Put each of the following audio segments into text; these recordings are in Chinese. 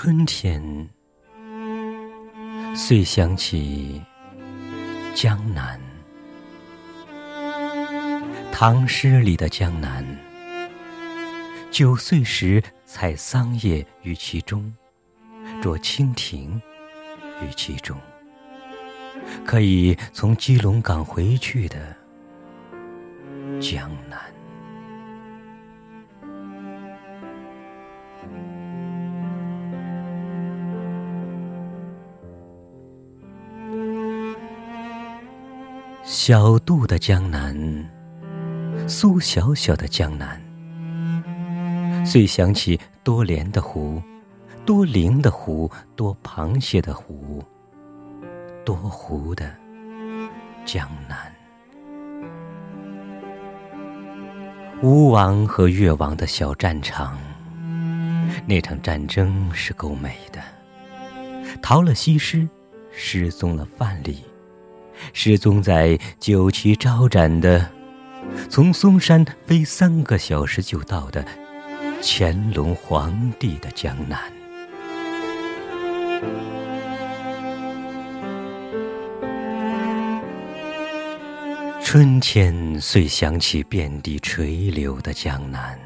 春天，遂想起江南。唐诗里的江南，九岁时采桑叶于其中，捉蜻蜓于其中，可以从基隆港回去的江南。小渡的江南，苏小小的江南，遂想起多莲的湖，多灵的湖，多螃蟹的湖，多湖的江南。吴王和越王的小战场，那场战争是够美的。逃了西施，失踪了范蠡。失踪在九旗招展的，从嵩山飞三个小时就到的乾隆皇帝的江南。春天遂想起遍地垂柳的江南，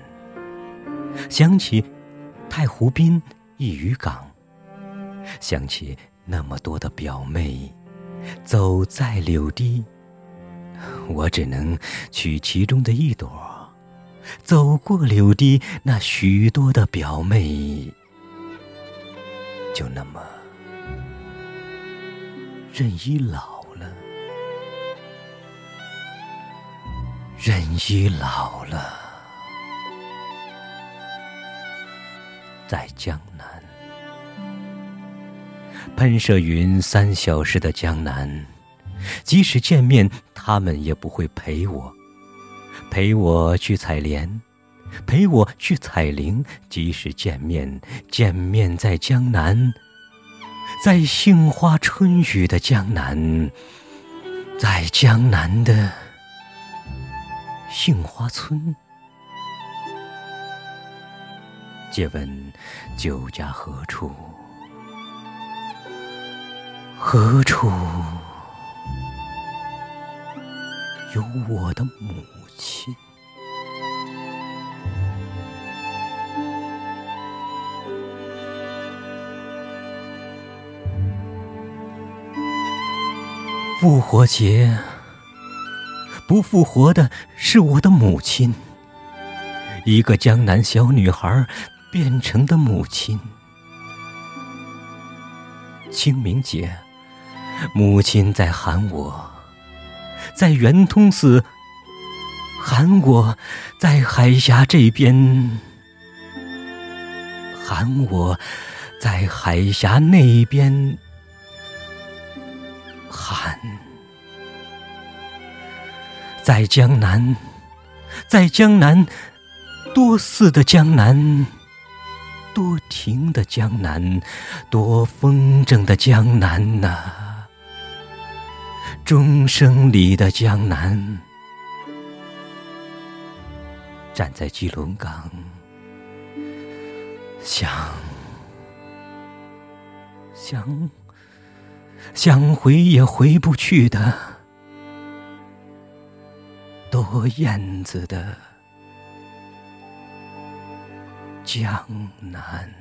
想起太湖滨一渔港，想起那么多的表妹。走在柳堤，我只能取其中的一朵。走过柳堤，那许多的表妹，就那么任意老了，任意老了，在江南。喷射云三小时的江南，即使见面，他们也不会陪我，陪我去采莲，陪我去采菱。即使见面，见面在江南，在杏花春雨的江南，在江南的杏花村。借问酒家何处？何处有我的母亲？复活节不复活的是我的母亲，一个江南小女孩变成的母亲。清明节。母亲在喊我，在圆通寺喊我，在海峡这边喊我，在海峡那边喊，在江南，在江南，多寺的江南，多情的江南，多风筝的江南呐。钟声里的江南，站在基隆港，想想想回也回不去的，多燕子的江南。